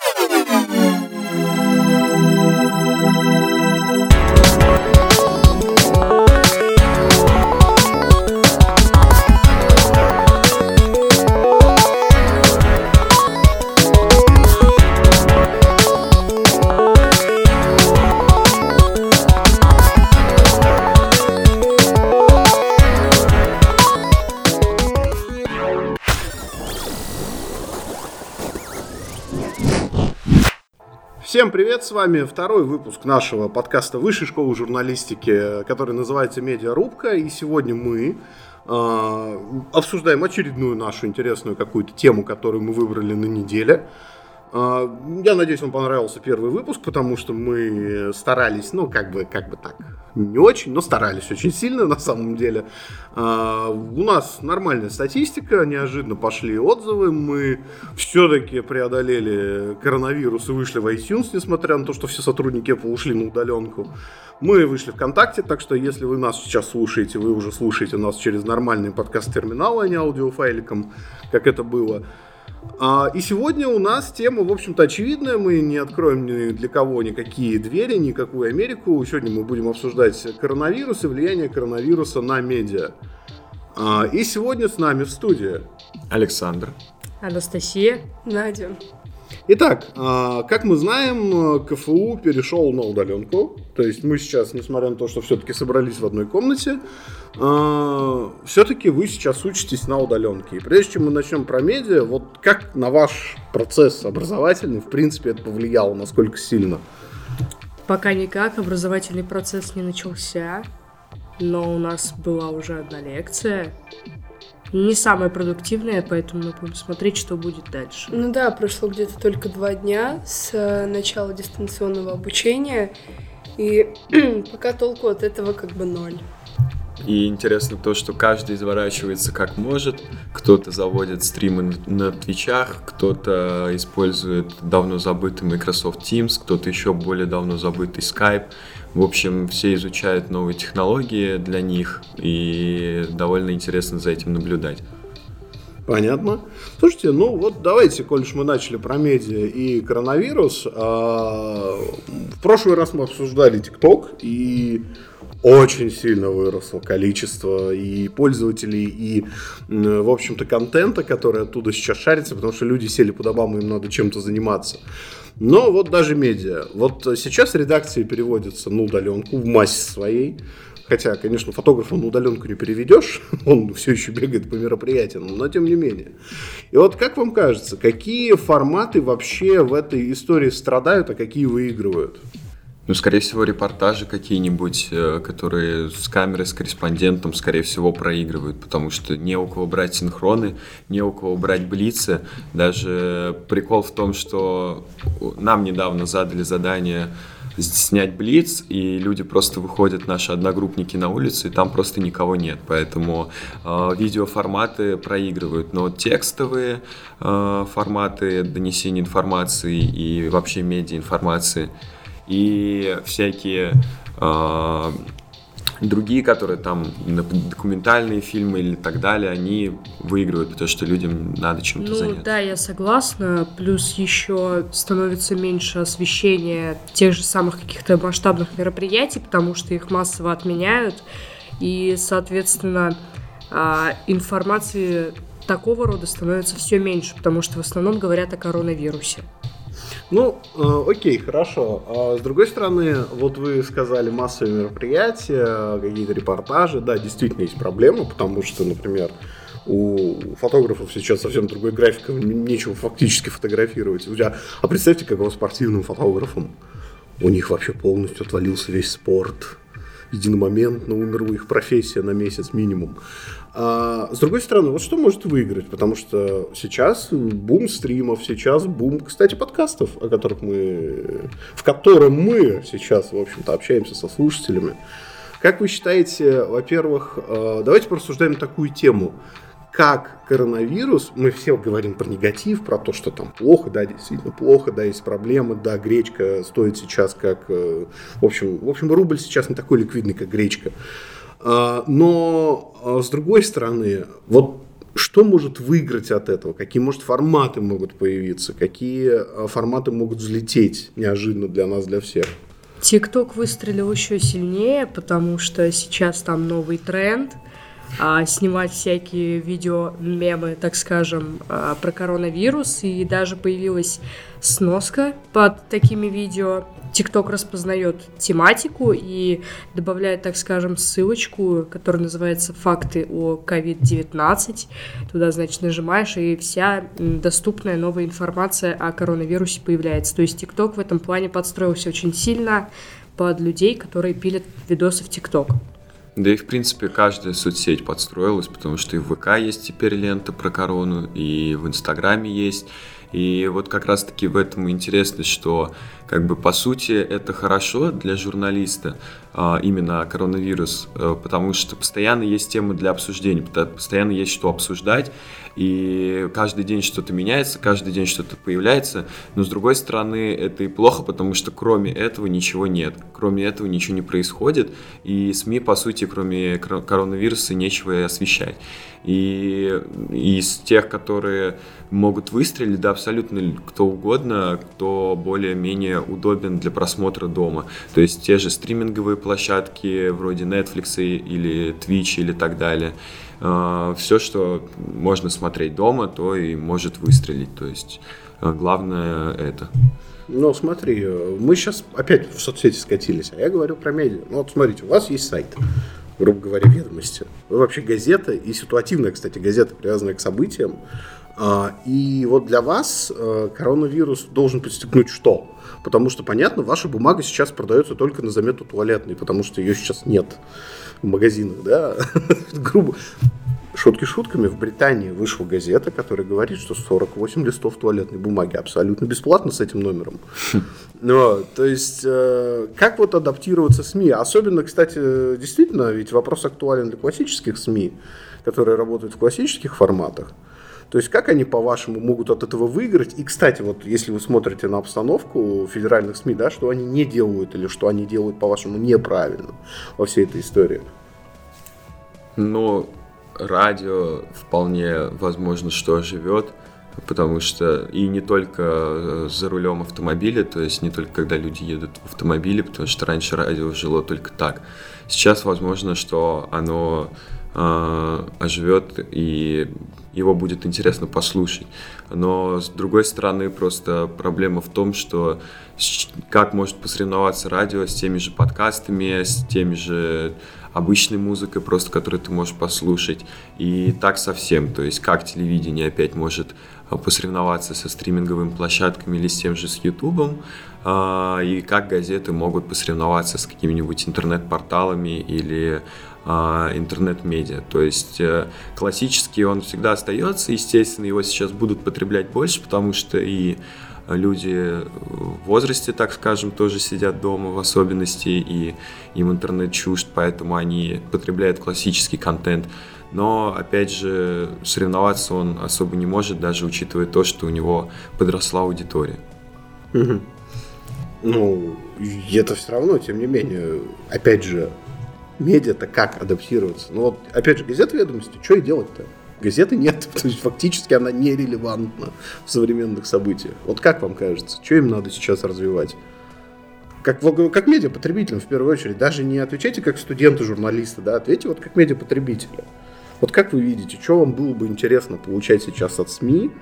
Oh, вами второй выпуск нашего подкаста Высшей школы журналистики, который называется «Медиарубка», и сегодня мы э, обсуждаем очередную нашу интересную какую-то тему, которую мы выбрали на неделе – я надеюсь, вам понравился первый выпуск, потому что мы старались, ну, как бы, как бы так, не очень, но старались очень сильно на самом деле. А, у нас нормальная статистика, неожиданно пошли отзывы, мы все-таки преодолели коронавирус и вышли в iTunes, несмотря на то, что все сотрудники Apple ушли на удаленку. Мы вышли ВКонтакте, так что если вы нас сейчас слушаете, вы уже слушаете нас через нормальный подкаст-терминал, а не аудиофайликом, как это было. А, и сегодня у нас тема, в общем-то, очевидная. Мы не откроем ни для кого никакие двери, никакую Америку. Сегодня мы будем обсуждать коронавирус и влияние коронавируса на медиа. А, и сегодня с нами в студии Александр, Анастасия, Надя. Итак, а, как мы знаем, КФУ перешел на удаленку. То есть мы сейчас, несмотря на то, что все-таки собрались в одной комнате, а, все-таки вы сейчас учитесь на удаленке. И прежде чем мы начнем про медиа, вот как на ваш процесс образовательный, в принципе, это повлияло, насколько сильно? Пока никак, образовательный процесс не начался, но у нас была уже одна лекция, не самая продуктивная, поэтому мы будем смотреть, что будет дальше. Ну да, прошло где-то только два дня с э, начала дистанционного обучения, и пока толку от этого как бы ноль. И интересно то, что каждый изворачивается как может. Кто-то заводит стримы на твичах, кто-то использует давно забытый Microsoft Teams, кто-то еще более давно забытый Skype. В общем, все изучают новые технологии для них, и довольно интересно за этим наблюдать. Понятно. Слушайте, ну вот давайте, коль мы начали про медиа и коронавирус. А, в прошлый раз мы обсуждали ТикТок, и очень сильно выросло количество и пользователей, и, в общем-то, контента, который оттуда сейчас шарится, потому что люди сели по домам, им надо чем-то заниматься. Но вот даже медиа. Вот сейчас редакции переводятся на удаленку в массе своей. Хотя, конечно, фотографа на удаленку не переведешь, он все еще бегает по мероприятиям, но тем не менее. И вот как вам кажется, какие форматы вообще в этой истории страдают, а какие выигрывают? Ну, скорее всего, репортажи какие-нибудь, э, которые с камерой, с корреспондентом, скорее всего, проигрывают, потому что не у кого брать синхроны, не у кого брать блицы. Даже прикол в том, что нам недавно задали задание снять блиц, и люди просто выходят, наши одногруппники, на улицу, и там просто никого нет. Поэтому э, видеоформаты проигрывают. Но текстовые э, форматы донесения информации и вообще медиа информации – и всякие э, другие, которые там документальные фильмы или так далее, они выигрывают, потому что людям надо чем-то ну, заняться. Да, я согласна. Плюс еще становится меньше освещения тех же самых каких-то масштабных мероприятий, потому что их массово отменяют. И, соответственно, а, информации такого рода становится все меньше, потому что в основном говорят о коронавирусе. Ну, э, окей, хорошо. А с другой стороны, вот вы сказали массовые мероприятия, какие-то репортажи. Да, действительно есть проблема, потому что, например, у фотографов сейчас совсем другой график, нечего фактически фотографировать. А представьте, как у спортивным фотографам. У них вообще полностью отвалился весь спорт единомоментно умерла их профессия на месяц минимум. А с другой стороны, вот что может выиграть? Потому что сейчас бум стримов, сейчас бум, кстати, подкастов, о которых мы, в котором мы сейчас, в общем-то, общаемся со слушателями. Как вы считаете, во-первых, э, давайте порассуждаем такую тему как коронавирус, мы все говорим про негатив, про то, что там плохо, да, действительно плохо, да, есть проблемы, да, гречка стоит сейчас как, э, в общем, в общем, рубль сейчас не такой ликвидный, как гречка. А, но а, с другой стороны, вот что может выиграть от этого? Какие, может, форматы могут появиться? Какие э, форматы могут взлететь неожиданно для нас, для всех? ТикТок выстрелил еще сильнее, потому что сейчас там новый тренд а, снимать всякие видео, мемы, так скажем, а, про коронавирус. И даже появилась сноска под такими видео. TikTok распознает тематику и добавляет, так скажем, ссылочку, которая называется «Факты о COVID-19». Туда, значит, нажимаешь, и вся доступная новая информация о коронавирусе появляется. То есть TikTok в этом плане подстроился очень сильно под людей, которые пилят видосы в TikTok. Да и, в принципе, каждая соцсеть подстроилась, потому что и в ВК есть теперь лента про корону, и в Инстаграме есть. И вот как раз-таки в этом интересно, что как бы по сути это хорошо для журналиста, именно коронавирус, э, потому что постоянно есть темы для обсуждения, постоянно есть что обсуждать, и каждый день что-то меняется, каждый день что-то появляется, но с другой стороны это и плохо, потому что кроме этого ничего нет, кроме этого ничего не происходит, и СМИ, по сути, кроме коронавируса, нечего и освещать. И из тех, которые могут выстрелить, да, абсолютно кто угодно, кто более-менее удобен для просмотра дома. То есть те же стриминговые площадки вроде Netflix или Twitch или так далее. А, Все, что можно смотреть дома, то и может выстрелить. То есть а, главное это. Ну, смотри, мы сейчас опять в соцсети скатились, а я говорю про медиа. Ну, вот смотрите, у вас есть сайт грубо говоря, ведомости. Вы вообще газета, и ситуативная, кстати, газета, привязанная к событиям. А, и вот для вас э, коронавирус должен подстегнуть что? Потому что, понятно, ваша бумага сейчас продается только на замету туалетной, потому что ее сейчас нет в магазинах, да, грубо. Шутки шутками, в Британии вышла газета, которая говорит, что 48 листов туалетной бумаги абсолютно бесплатно с этим номером. Ну, то есть, э, как вот адаптироваться СМИ? Особенно, кстати, действительно, ведь вопрос актуален для классических СМИ, которые работают в классических форматах. То есть, как они, по-вашему, могут от этого выиграть? И, кстати, вот если вы смотрите на обстановку федеральных СМИ, да, что они не делают или что они делают, по-вашему, неправильно во всей этой истории? Ну, радио вполне возможно, что живет, потому что и не только за рулем автомобиля, то есть не только когда люди едут в автомобиле, потому что раньше радио жило только так. Сейчас возможно, что оно э, оживет и его будет интересно послушать. Но с другой стороны, просто проблема в том, что как может посоревноваться радио с теми же подкастами, с теми же обычной музыкой, просто которую ты можешь послушать. И так совсем. То есть как телевидение опять может а, посоревноваться со стриминговыми площадками или с тем же с Ютубом, а, и как газеты могут посоревноваться с какими-нибудь интернет-порталами или интернет-медиа. То есть э, классический он всегда остается, естественно, его сейчас будут потреблять больше, потому что и люди в возрасте, так скажем, тоже сидят дома в особенности, и им интернет чужд, поэтому они потребляют классический контент. Но, опять же, соревноваться он особо не может, даже учитывая то, что у него подросла аудитория. Ну, это все равно, тем не менее, опять же, медиа-то как адаптироваться? Ну вот, опять же, газета ведомости, что и делать-то? Газеты нет, то есть фактически она нерелевантна в современных событиях. Вот как вам кажется, что им надо сейчас развивать? Как, как медиапотребителям в первую очередь, даже не отвечайте как студенты, журналисты, да, ответьте вот как медиапотребители. Вот как вы видите, что вам было бы интересно получать сейчас от СМИ,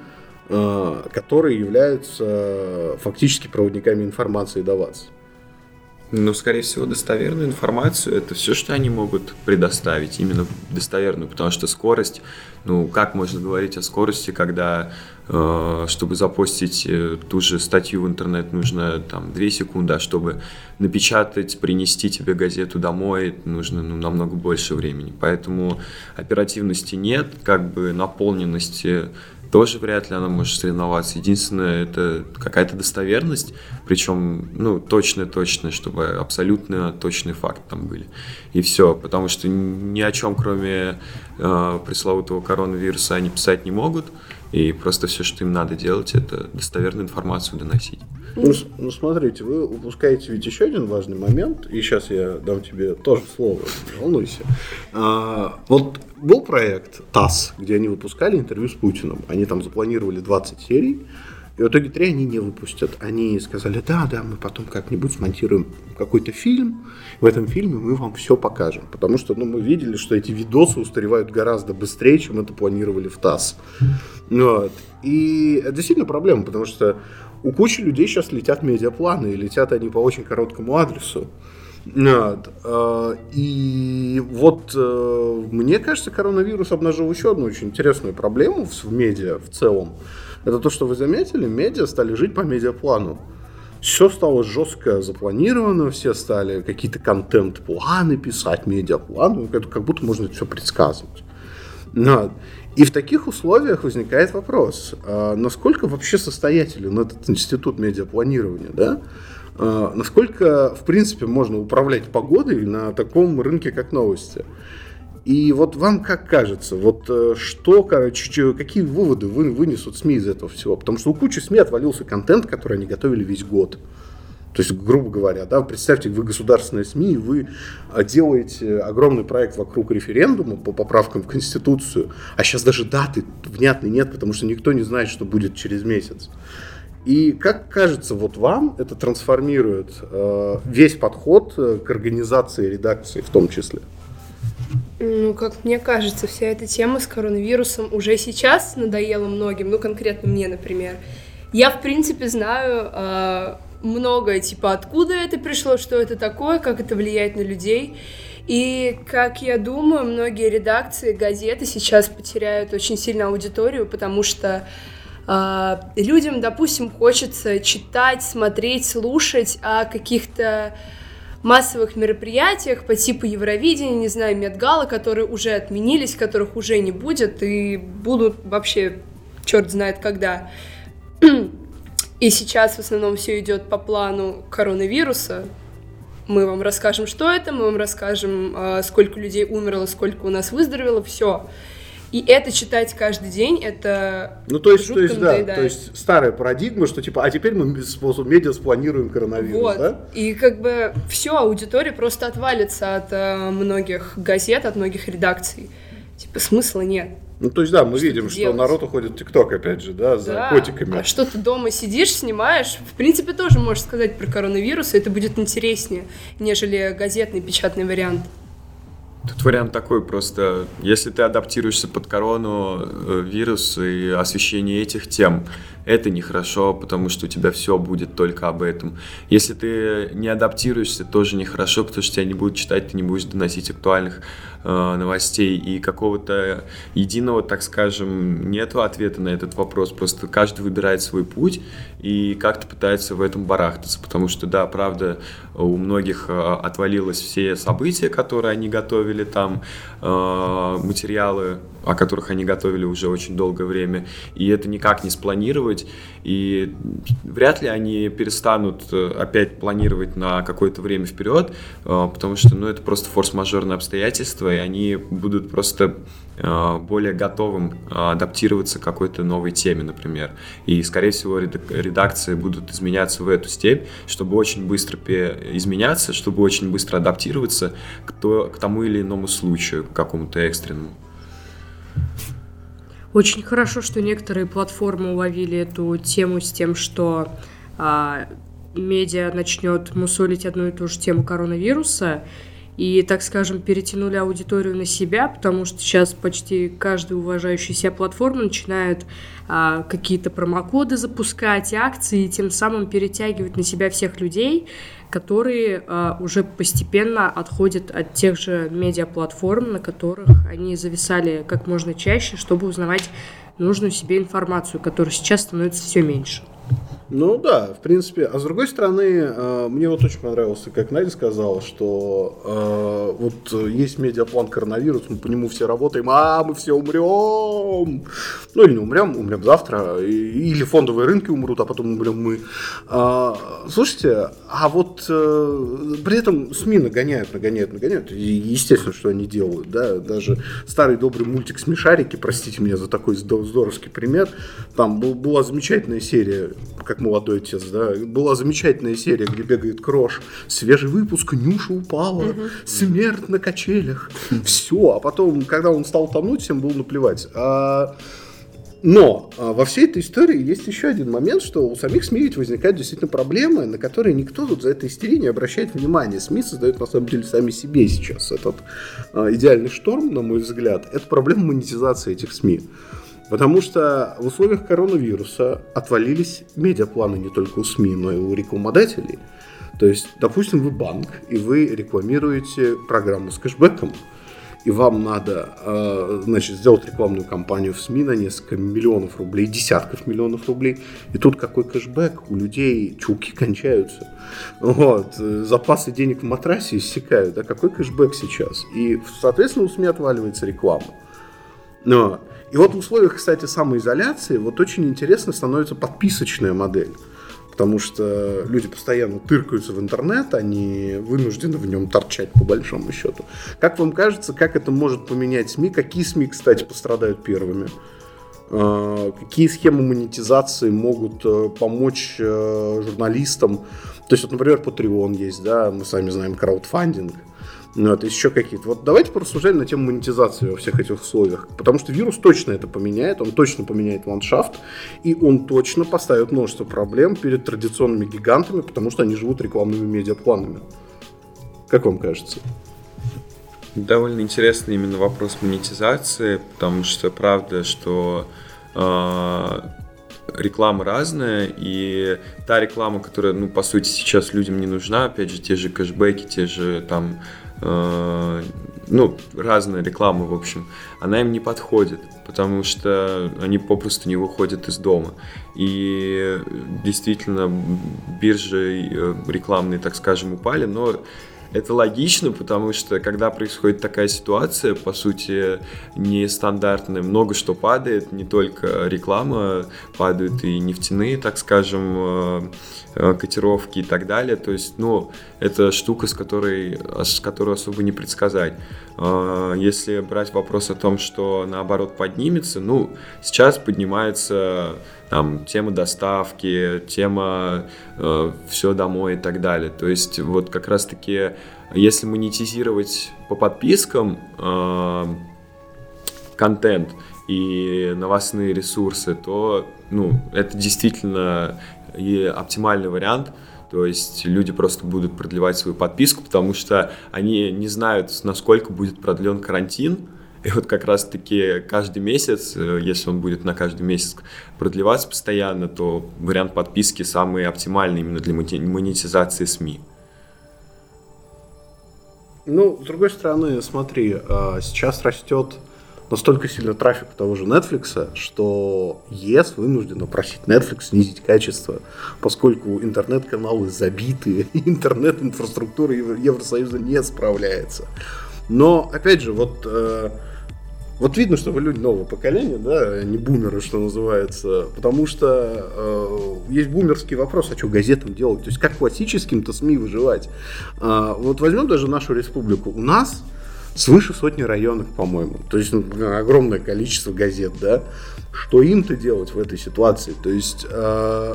э, которые являются фактически проводниками информации до вас? Ну, скорее всего, достоверную информацию это все, что они могут предоставить, именно достоверную, потому что скорость, ну, как можно говорить о скорости, когда, э, чтобы запостить э, ту же статью в интернет, нужно там 2 секунды, а чтобы напечатать, принести тебе газету домой, нужно ну, намного больше времени. Поэтому оперативности нет, как бы наполненности тоже вряд ли она может соревноваться. Единственное, это какая-то достоверность, причем, ну, точно-точно, чтобы абсолютно точный факт там были. И все, потому что ни о чем, кроме э, пресловутого коронавируса, они писать не могут. И просто все, что им надо делать, это достоверную информацию доносить. Ну, ну, смотрите, вы упускаете ведь еще один важный момент, и сейчас я дам тебе тоже слово, не волнуйся. А, вот был проект ТАСС, где они выпускали интервью с Путиным. Они там запланировали 20 серий, и в итоге три они не выпустят. Они сказали, да, да, мы потом как-нибудь смонтируем какой-то фильм, в этом фильме мы вам все покажем. Потому что ну, мы видели, что эти видосы устаревают гораздо быстрее, чем это планировали в ТАСС. Вот. И это действительно проблема, потому что у кучи людей сейчас летят медиапланы, и летят они по очень короткому адресу. А, и вот э, мне кажется, коронавирус обнажил еще одну очень интересную проблему в медиа в целом. Это то, что вы заметили, медиа стали жить по медиаплану. Все стало жестко запланировано, все стали какие-то контент-планы писать, медиапланы, это как будто можно все предсказывать. И в таких условиях возникает вопрос, а насколько вообще состоятелен этот институт медиапланирования, да? А насколько, в принципе, можно управлять погодой на таком рынке, как новости? И вот вам как кажется, вот э, что, короче, какие выводы вы, вынесут СМИ из этого всего? Потому что у кучи СМИ отвалился контент, который они готовили весь год. То есть, грубо говоря, да, представьте, вы государственная СМИ, вы а, делаете огромный проект вокруг референдума по поправкам в Конституцию, а сейчас даже даты внятной нет, потому что никто не знает, что будет через месяц. И как кажется, вот вам это трансформирует э, весь подход э, к организации редакции в том числе? Ну, как мне кажется, вся эта тема с коронавирусом уже сейчас надоела многим, ну, конкретно мне, например. Я, в принципе, знаю э, многое, типа, откуда это пришло, что это такое, как это влияет на людей. И, как я думаю, многие редакции, газеты сейчас потеряют очень сильно аудиторию, потому что людям, допустим, хочется читать, смотреть, слушать о каких-то массовых мероприятиях по типу Евровидения, не знаю, Медгала, которые уже отменились, которых уже не будет и будут вообще черт знает когда. И сейчас в основном все идет по плану коронавируса. Мы вам расскажем, что это, мы вам расскажем, а, сколько людей умерло, сколько у нас выздоровело, все. И это читать каждый день, это Ну, то есть, то есть да, то есть старая парадигма, что типа, а теперь мы способ медиа спланируем коронавирус, вот. да? И как бы все, аудитория просто отвалится от э, многих газет, от многих редакций. Типа смысла нет. Ну, то есть, да, мы что видим, что народ уходит в ТикТок, опять же, да, за да. котиками. А что ты дома сидишь, снимаешь, в принципе, тоже можешь сказать про коронавирус, и это будет интереснее, нежели газетный печатный вариант. Тут вариант такой просто, если ты адаптируешься под корону, э, вирус и освещение этих тем, это нехорошо, потому что у тебя все будет только об этом. Если ты не адаптируешься, тоже нехорошо, потому что тебя не будут читать, ты не будешь доносить актуальных э, новостей. И какого-то единого, так скажем, нету ответа на этот вопрос. Просто каждый выбирает свой путь и как-то пытается в этом барахтаться. Потому что, да, правда, у многих э, отвалилось все события, которые они готовили там, э, материалы, о которых они готовили уже очень долгое время. И это никак не спланировать. И вряд ли они перестанут э, опять планировать на какое-то время вперед, потому что, ну, это просто форс-мажорные обстоятельства, и они будут просто более готовым адаптироваться к какой-то новой теме, например. И, скорее всего, редакции будут изменяться в эту степь, чтобы очень быстро изменяться, чтобы очень быстро адаптироваться к, к тому или иному случаю, к какому-то экстренному. Очень хорошо, что некоторые платформы уловили эту тему с тем, что а, медиа начнет мусолить одну и ту же тему коронавируса, и, так скажем, перетянули аудиторию на себя, потому что сейчас почти каждая уважающая себя платформа начинает а, какие-то промокоды запускать, акции, и тем самым перетягивать на себя всех людей, которые а, уже постепенно отходят от тех же медиаплатформ, на которых они зависали как можно чаще, чтобы узнавать нужную себе информацию, которая сейчас становится все меньше. Ну да, в принципе. А с другой стороны, э, мне вот очень понравилось, как Надя сказала, что э, вот есть медиаплан коронавирус, мы по нему все работаем, а мы все умрем. Ну или не умрем, умрем завтра, или фондовые рынки умрут, а потом умрем мы. А, слушайте, а вот э, при этом СМИ нагоняют, нагоняют, нагоняют. Естественно, что они делают, да, даже старый добрый мультик «Смешарики», простите меня за такой здоровский пример, там был, была замечательная серия, как молодой отец, да, была замечательная серия, где бегает Крош, свежий выпуск, Нюша упала, угу. смерть на качелях, все, а потом, когда он стал тонуть, всем было наплевать. А, но а, во всей этой истории есть еще один момент, что у самих СМИ ведь возникают действительно проблемы, на которые никто тут за этой истерией не обращает внимания. СМИ создают на самом деле сами себе сейчас этот а, идеальный шторм, на мой взгляд. Это проблема монетизации этих СМИ. Потому что в условиях коронавируса отвалились медиапланы не только у СМИ, но и у рекламодателей. То есть, допустим, вы банк, и вы рекламируете программу с кэшбэком, и вам надо, э, значит, сделать рекламную кампанию в СМИ на несколько миллионов рублей, десятков миллионов рублей, и тут какой кэшбэк, у людей чулки кончаются, вот, э, запасы денег в матрасе иссякают, а какой кэшбэк сейчас? И, соответственно, у СМИ отваливается реклама. Но и вот в условиях, кстати, самоизоляции вот очень интересно становится подписочная модель. Потому что люди постоянно тыркаются в интернет, они вынуждены в нем торчать по большому счету. Как вам кажется, как это может поменять СМИ? Какие СМИ, кстати, пострадают первыми? А, какие схемы монетизации могут э, помочь э, журналистам? То есть, вот, например, Patreon есть, да, мы сами знаем краудфандинг. Ну, это еще какие-то. Вот давайте порассуждаем на тему монетизации во всех этих условиях. Потому что вирус точно это поменяет, он точно поменяет ландшафт, и он точно поставит множество проблем перед традиционными гигантами, потому что они живут рекламными медиапланами. Как вам кажется? Довольно интересный именно вопрос монетизации, потому что правда, что э, реклама разная, и та реклама, которая, ну, по сути, сейчас людям не нужна, опять же, те же кэшбэки, те же там Э, ну, разная реклама, в общем, она им не подходит, потому что они попросту не выходят из дома. И действительно, биржи э, рекламные, так скажем, упали, но это логично, потому что когда происходит такая ситуация, по сути, нестандартная, много что падает, не только реклама, падают и нефтяные, так скажем, э, э, котировки и так далее. То есть, ну, это штука, с которой, с которой особо не предсказать. Э, если брать вопрос о том, что наоборот поднимется, ну, сейчас поднимается там тема доставки, тема э, все домой и так далее. То есть вот как раз-таки, если монетизировать по подпискам э, контент и новостные ресурсы, то ну, это действительно и оптимальный вариант. То есть люди просто будут продлевать свою подписку, потому что они не знают, насколько будет продлен карантин, и вот как раз-таки каждый месяц, э, если он будет на каждый месяц продлеваться постоянно, то вариант подписки самый оптимальный именно для монетизации СМИ. Ну, с другой стороны, смотри, а, сейчас растет настолько сильно трафик того же Netflix, что ЕС вынуждена просить Netflix снизить качество, поскольку интернет-каналы забиты, интернет-инфраструктура Евросоюза не справляется. Но, опять же, вот э, вот видно, что вы люди нового поколения, да, не бумеры, что называется, потому что э, есть бумерский вопрос, а что газетам делать? То есть как классическим-то СМИ выживать? Э, вот возьмем даже нашу республику. У нас свыше сотни районов, по-моему. То есть ну, огромное количество газет, да. Что им-то делать в этой ситуации? То есть... Э,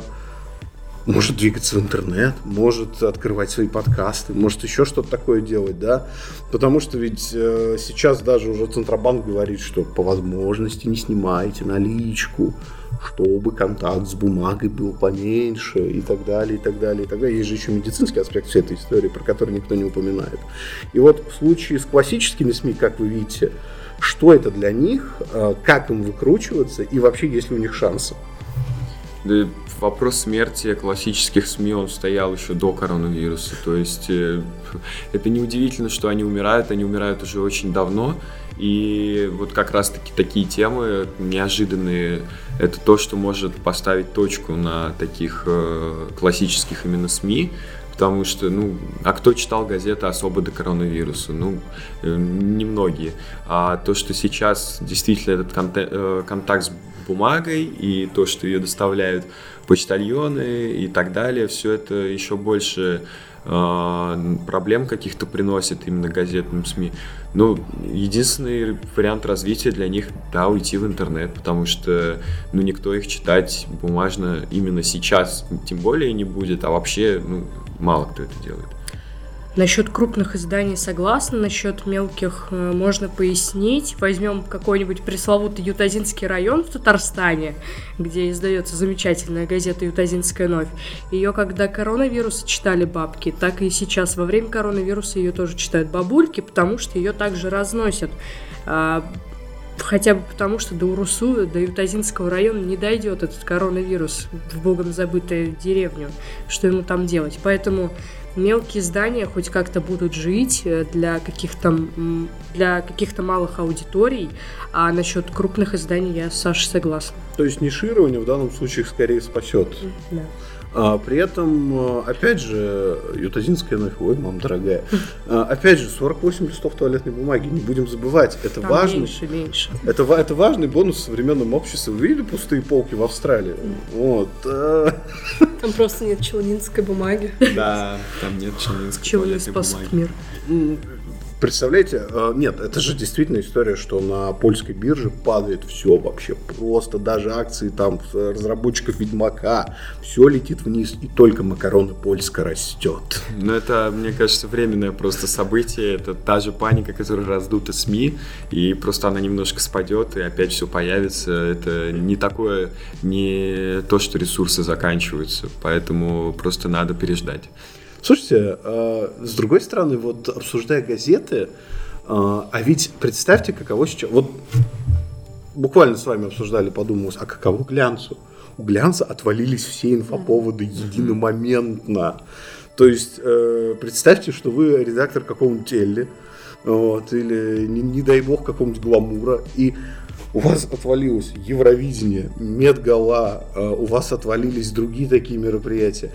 может двигаться в интернет, может открывать свои подкасты, может еще что-то такое делать, да, потому что ведь э, сейчас даже уже Центробанк говорит, что по возможности не снимайте наличку, чтобы контакт с бумагой был поменьше и так далее, и так далее, и так далее. Есть же еще медицинский аспект всей этой истории, про который никто не упоминает. И вот в случае с классическими СМИ, как вы видите, что это для них, э, как им выкручиваться и вообще есть ли у них шансы? Да вопрос смерти классических СМИ, он стоял еще до коронавируса. То есть э, это неудивительно, что они умирают, они умирают уже очень давно. И вот как раз-таки такие темы неожиданные, это то, что может поставить точку на таких э, классических именно СМИ, потому что, ну, а кто читал газеты особо до коронавируса? Ну, э, немногие. А то, что сейчас действительно этот э, контакт с бумагой и то, что ее доставляют почтальоны и так далее, все это еще больше э, проблем каких-то приносит именно газетным СМИ. Ну, единственный вариант развития для них, да, уйти в интернет, потому что, ну, никто их читать бумажно именно сейчас тем более не будет, а вообще, ну, мало кто это делает. Насчет крупных изданий согласна, насчет мелких э, можно пояснить. Возьмем какой-нибудь пресловутый Ютазинский район в Татарстане, где издается замечательная газета «Ютазинская новь». Ее, когда коронавирус читали бабки, так и сейчас во время коронавируса ее тоже читают бабульки, потому что ее также разносят. Хотя бы потому, что до Урусу, до Ютазинского района не дойдет этот коронавирус в богом забытую деревню, что ему там делать. Поэтому мелкие здания хоть как-то будут жить э, для каких-то для каких-то малых аудиторий, а насчет крупных изданий я с Сашей согласна. То есть ниширование в данном случае скорее спасет. Да. А, при этом, э, опять же, ютазинская новь, ой, мам дорогая, а, опять же, 48 листов туалетной бумаги, не будем забывать, это Там важный, меньше, меньше. Это, это важный бонус в современном обществе. Вы видели пустые полки в Австралии? Вот. Э. Там просто нет челнинской бумаги. Да, там нет челнинской Челнин спас мир. Представляете, э, нет, это же действительно история, что на польской бирже падает все вообще, просто даже акции там разработчиков Ведьмака, все летит вниз, и только макароны Польска растет. Ну это, мне кажется, временное просто событие, это та же паника, которая раздута СМИ, и просто она немножко спадет, и опять все появится, это не такое, не то, что ресурсы заканчиваются, поэтому просто надо переждать. Слушайте, э, с другой стороны, вот обсуждая газеты, э, а ведь представьте, каково сейчас... Вот буквально с вами обсуждали, подумалось, а каково глянцу? У глянца отвалились все инфоповоды единомоментно. То есть э, представьте, что вы редактор какого-нибудь теле, вот, или, не, не дай бог, какого-нибудь гламура, и у вас отвалилось Евровидение, Медгала, э, у вас отвалились другие такие мероприятия.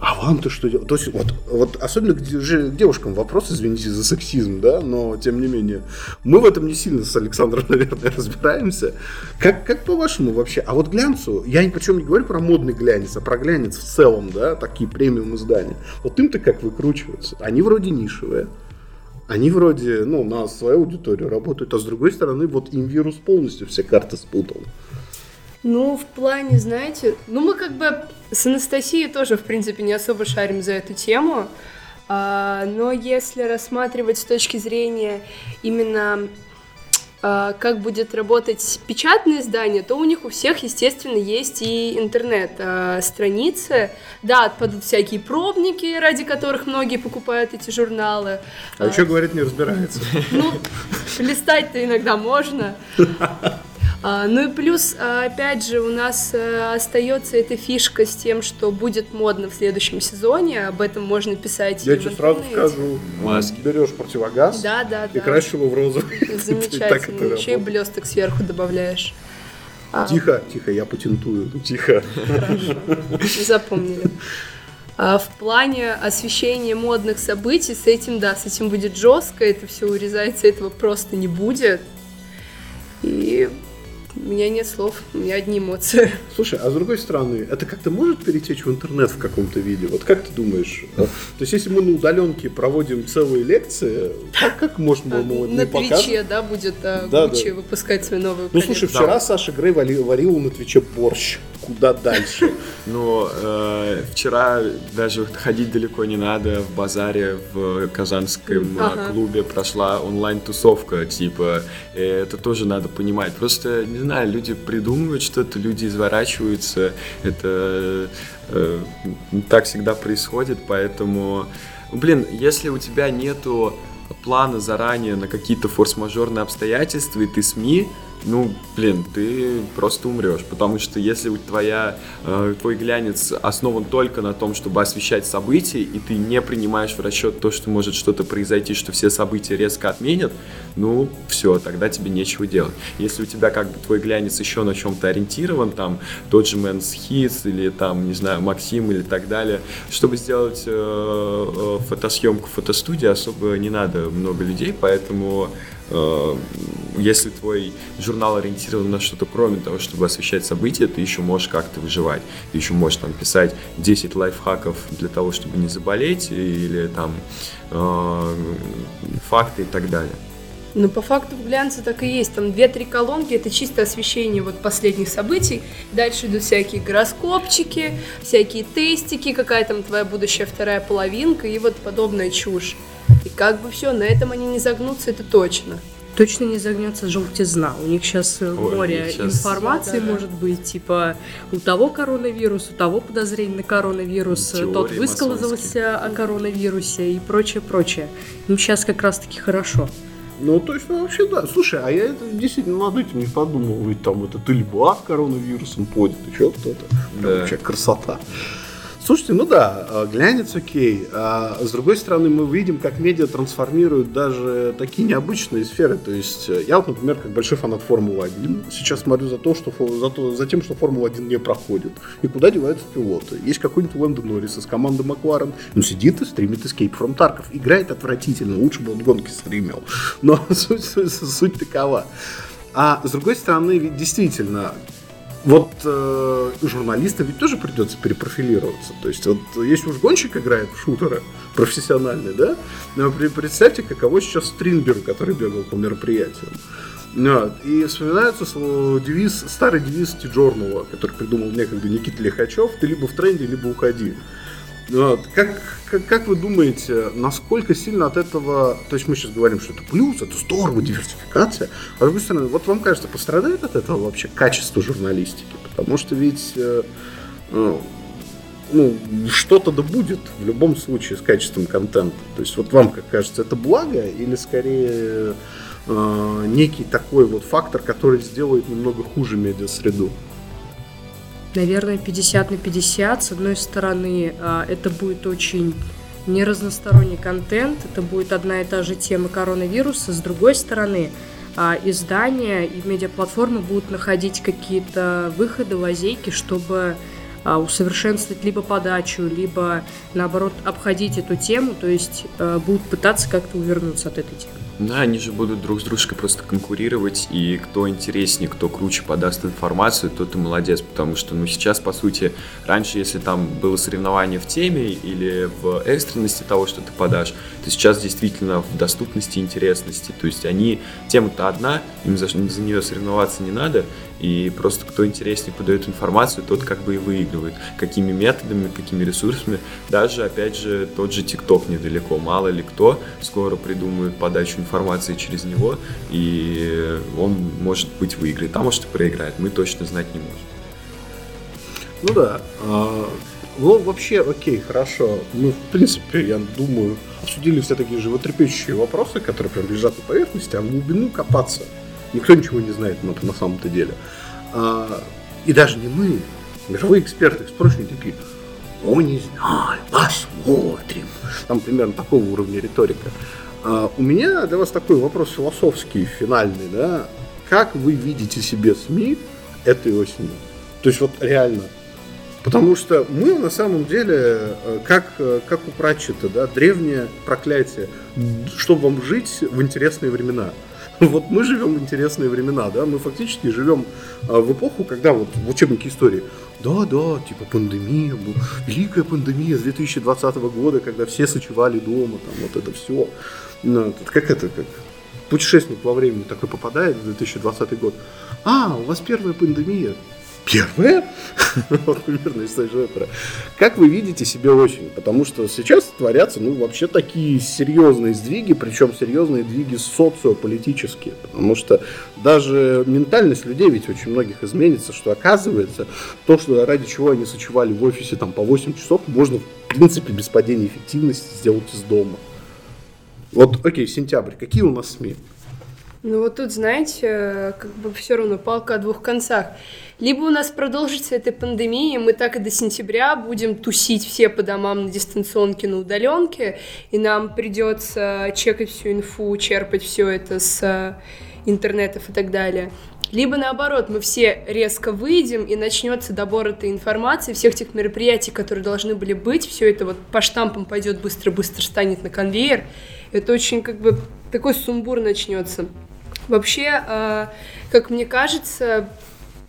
А вам-то что делать? То есть, вот, вот особенно к девушкам вопрос, извините за сексизм, да, но тем не менее, мы в этом не сильно с Александром, наверное, разбираемся. Как, как по-вашему вообще? А вот глянцу, я причем не говорю про модный глянец, а про глянец в целом, да, такие премиум издания. Вот им-то как выкручиваются? Они вроде нишевые. Они вроде, ну, на свою аудиторию работают, а с другой стороны, вот им вирус полностью все карты спутал. Ну, в плане, знаете, ну мы как бы с Анастасией тоже, в принципе, не особо шарим за эту тему, а, но если рассматривать с точки зрения именно а, как будет работать печатное издание, то у них у всех, естественно, есть и интернет-страницы. Да, отпадут всякие пробники, ради которых многие покупают эти журналы. А, а еще, говорит, не разбирается. Ну, листать-то иногда можно. А, ну и плюс, а, опять же, у нас э, остается эта фишка с тем, что будет модно в следующем сезоне. Об этом можно писать. Я тебе сразу скажу. Маски. Берешь противогаз да, да, и да. красишь его в розовый. Замечательно. Еще и блесток сверху добавляешь. А. Тихо, тихо, я патентую. Тихо. Хорошо. Запомнили. А в плане освещения модных событий с этим, да, с этим будет жестко, это все урезается, этого просто не будет. И меня нет слов, у меня одни эмоции. Слушай, а с другой стороны, это как-то может перетечь в интернет в каком-то виде? Вот как ты думаешь? То есть, если мы на удаленке проводим целые лекции, как, как можно а, мы На Твиче, да, будет а, Гуччи да. выпускать свою новую Ну, слушай, вчера. Саша Грей варил, варил на Твиче борщ. Куда дальше? Ну, э, вчера даже ходить далеко не надо. В базаре в Казанском ага. клубе прошла онлайн-тусовка, типа. Это тоже надо понимать. Просто, не знаю, люди придумывают что-то, люди изворачиваются. Это э, так всегда происходит, поэтому... Блин, если у тебя нету плана заранее на какие-то форс-мажорные обстоятельства, и ты СМИ, ну, блин, ты просто умрешь, потому что если твоя, э, твой глянец основан только на том, чтобы освещать события, и ты не принимаешь в расчет то, что может что-то произойти, что все события резко отменят, ну, все, тогда тебе нечего делать. Если у тебя как бы твой глянец еще на чем-то ориентирован, там, тот же Mans Hits или там, не знаю, Максим или так далее, чтобы сделать э, э, фотосъемку в фотостудии особо не надо много людей, поэтому если твой журнал ориентирован на что-то кроме того, чтобы освещать события, ты еще можешь как-то выживать. Ты еще можешь там писать 10 лайфхаков для того, чтобы не заболеть, или там э, факты и так далее. Ну, по факту в глянце так и есть. Там две-три колонки, это чисто освещение вот последних событий. Дальше идут всякие гороскопчики, всякие тестики, какая там твоя будущая вторая половинка и вот подобная чушь. И как бы все, на этом они не загнутся, это точно. Точно не загнется желтизна. У них сейчас э, Ой, море сейчас... информации да, да, может быть, типа у того коронавирус, у того подозрение на коронавирус, Теории тот высказался масонские. о коронавирусе и прочее, прочее. Им сейчас как раз-таки хорошо. Ну, точно вообще да. Слушай, а я это действительно над этим не подумал. Ведь там это Тыльба с коронавирусом ходит, еще кто-то. Да. Вообще красота. Слушайте, ну да, а, глянец окей. А с другой стороны, мы видим, как медиа трансформируют даже такие необычные сферы. То есть э, я вот, например, как большой фанат Формулы-1, сейчас смотрю за, то, что, за, то, за тем, что Формула-1 не проходит. И куда деваются пилоты. Есть какой-нибудь Лэндон Норрис из команды Макларен. Он сидит и стримит Escape from Tarkov. Играет отвратительно, лучше бы он гонки стримил. Но суть, суть, суть такова. А с другой стороны, ведь действительно, вот э, журналистам ведь тоже придется перепрофилироваться. То есть, вот если уж гонщик играет в шутеры профессиональный, да, но представьте, каково сейчас Стринберг, который бегал по мероприятиям. Вот. И вспоминается девиз, старый девиз Тиджорнова, который придумал некогда Никита Лихачев, ты либо в тренде, либо уходи. Как, как, как вы думаете, насколько сильно от этого, то есть мы сейчас говорим, что это плюс, это здорово, диверсификация, а с другой стороны, вот вам кажется, пострадает от этого вообще качество журналистики? Потому что ведь э, ну, ну, что-то да будет в любом случае с качеством контента. То есть вот вам, как кажется, это благо или скорее э, некий такой вот фактор, который сделает немного хуже медиасреду? Наверное, 50 на 50. С одной стороны, а, это будет очень неразносторонний контент, это будет одна и та же тема коронавируса. С другой стороны, а, издания и медиаплатформы будут находить какие-то выходы, лазейки, чтобы усовершенствовать либо подачу, либо, наоборот, обходить эту тему, то есть будут пытаться как-то увернуться от этой темы. Да, они же будут друг с дружкой просто конкурировать, и кто интереснее, кто круче подаст информацию, тот и молодец, потому что, ну, сейчас, по сути, раньше, если там было соревнование в теме или в экстренности того, что ты подашь, то сейчас действительно в доступности интересности, то есть они, тема-то одна, им за, за нее соревноваться не надо, и просто кто интереснее подает информацию, тот как бы и выигрывает. Какими методами, какими ресурсами. Даже, опять же, тот же ТикТок недалеко. Мало ли кто скоро придумает подачу информации через него, и он, может быть, выиграет, а может и проиграет. Мы точно знать не можем. Ну да. Ну, вообще, окей, хорошо. Мы, в принципе, я думаю, обсудили все такие животрепещущие вопросы, которые прям лежат на поверхности, а в глубину копаться – Никто ничего не знает на, на самом-то деле. А, и даже не мы, мировые эксперты, спросили такие, о, не знаю, посмотрим. Там примерно такого уровня риторика. А, у меня для вас такой вопрос философский, финальный, да. Как вы видите себе СМИ этой осенью? То есть вот реально. Потому что мы на самом деле, э, как, э, как у Пратчета, да, древнее проклятие, чтобы вам жить в интересные времена. Вот мы живем в интересные времена, да, мы фактически живем а, в эпоху, когда вот в учебнике истории, да, да, типа пандемия, великая пандемия с 2020 года, когда все сочевали дома, там вот это все. Ну, как это, как путешественник во времени такой попадает в 2020 год. А, у вас первая пандемия. Первое? вот примерно. Как вы видите себе очень? Потому что сейчас творятся, ну, вообще такие серьезные сдвиги, причем серьезные сдвиги социополитические. Потому что даже ментальность людей ведь очень многих изменится, что оказывается, то, что ради чего они сочевали в офисе там по 8 часов, можно, в принципе, без падения эффективности сделать из дома. Вот, окей, сентябрь. Какие у нас СМИ? Ну вот тут, знаете, как бы все равно палка о двух концах. Либо у нас продолжится эта пандемия, мы так и до сентября будем тусить все по домам на дистанционке, на удаленке, и нам придется чекать всю инфу, черпать все это с э, интернетов и так далее. Либо наоборот, мы все резко выйдем, и начнется добор этой информации, всех тех мероприятий, которые должны были быть, все это вот по штампам пойдет быстро-быстро, станет на конвейер. Это очень как бы такой сумбур начнется. Вообще, э, как мне кажется,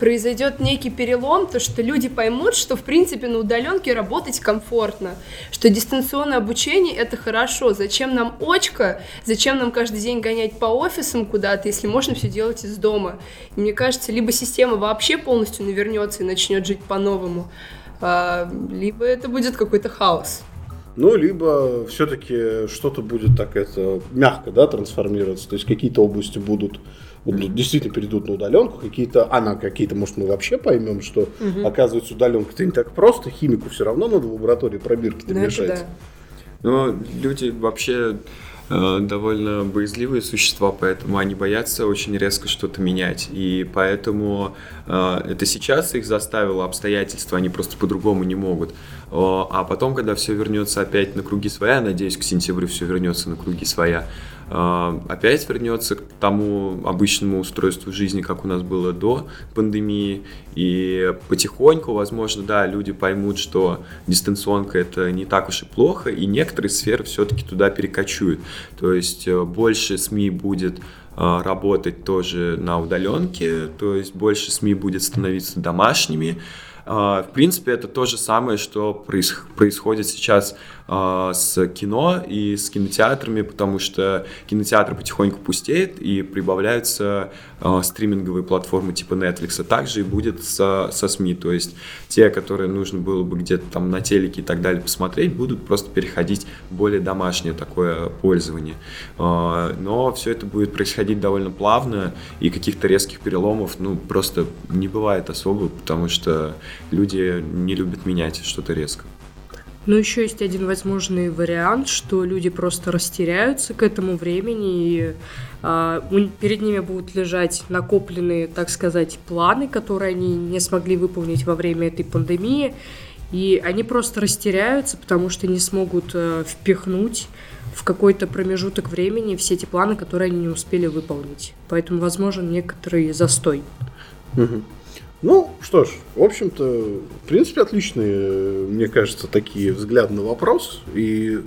произойдет некий перелом, то что люди поймут, что в принципе на удаленке работать комфортно, что дистанционное обучение это хорошо. Зачем нам очка, зачем нам каждый день гонять по офисам куда-то, если можно все делать из дома. И мне кажется, либо система вообще полностью навернется и начнет жить по-новому, а, либо это будет какой-то хаос. Ну, либо все-таки что-то будет так это мягко, да, трансформироваться. То есть какие-то области будут действительно перейдут на удаленку, какие-то, а на какие-то, может, мы вообще поймем, что, угу. оказывается, удаленка это не так просто, химику все равно надо в лаборатории пробирки-то ну, мешать. Да. Ну, люди вообще довольно боязливые существа, поэтому они боятся очень резко что-то менять. И поэтому э, это сейчас их заставило обстоятельства, они просто по-другому не могут. А потом, когда все вернется опять на круги своя, надеюсь, к сентябрю все вернется на круги своя, опять вернется к тому обычному устройству жизни, как у нас было до пандемии. И потихоньку, возможно, да, люди поймут, что дистанционка это не так уж и плохо, и некоторые сферы все-таки туда перекочуют. То есть э, больше СМИ будет э, работать тоже на удаленке, то есть больше СМИ будет становиться домашними. А, в принципе, это то же самое, что происходит сейчас а, с кино и с кинотеатрами, потому что кинотеатр потихоньку пустеет и прибавляются стриминговые платформы типа Netflix. Также и будет со, со СМИ. То есть те, которые нужно было бы где-то там на телеке и так далее посмотреть, будут просто переходить в более домашнее такое пользование. Но все это будет происходить довольно плавно, и каких-то резких переломов ну, просто не бывает особо, потому что люди не любят менять что-то резко. Но еще есть один возможный вариант, что люди просто растеряются к этому времени, и а, перед ними будут лежать накопленные, так сказать, планы, которые они не смогли выполнить во время этой пандемии, и они просто растеряются, потому что не смогут а, впихнуть в какой-то промежуток времени все эти планы, которые они не успели выполнить. Поэтому возможен некоторый застой. Угу. Ну, что ж, в общем-то, в принципе, отличные, мне кажется, такие взгляды на вопрос. И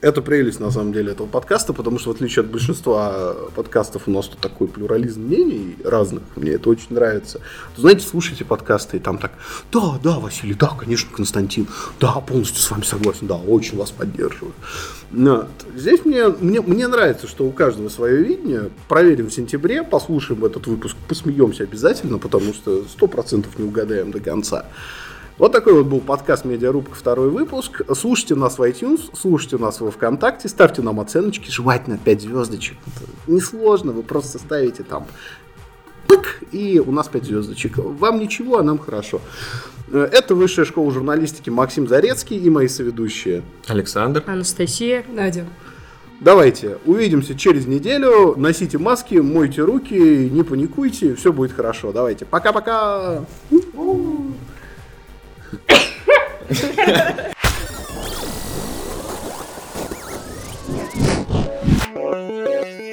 это прелесть, на самом деле, этого подкаста, потому что, в отличие от большинства подкастов, у нас тут такой плюрализм мнений разных. Мне это очень нравится. Знаете, слушайте подкасты, и там так, да, да, Василий, да, конечно, Константин, да, полностью с вами согласен, да, очень вас поддерживаю. Но, здесь мне, мне, мне нравится, что у каждого свое видение. Проверим в сентябре, послушаем этот выпуск, посмеемся обязательно, потому что сто процентов не угадаем до конца. Вот такой вот был подкаст «Медиарубка», второй выпуск. Слушайте нас в iTunes, слушайте нас во ВКонтакте, ставьте нам оценочки, желательно 5 звездочек. Это несложно, вы просто ставите там пык, и у нас 5 звездочек. Вам ничего, а нам хорошо. Э, это высшая школа журналистики Максим Зарецкий и мои соведущие. Александр. Анастасия. Надя. Давайте, увидимся через неделю. Носите маски, мойте руки, не паникуйте, все будет хорошо. Давайте, пока-пока. Thank you.